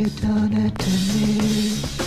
You've done it to me.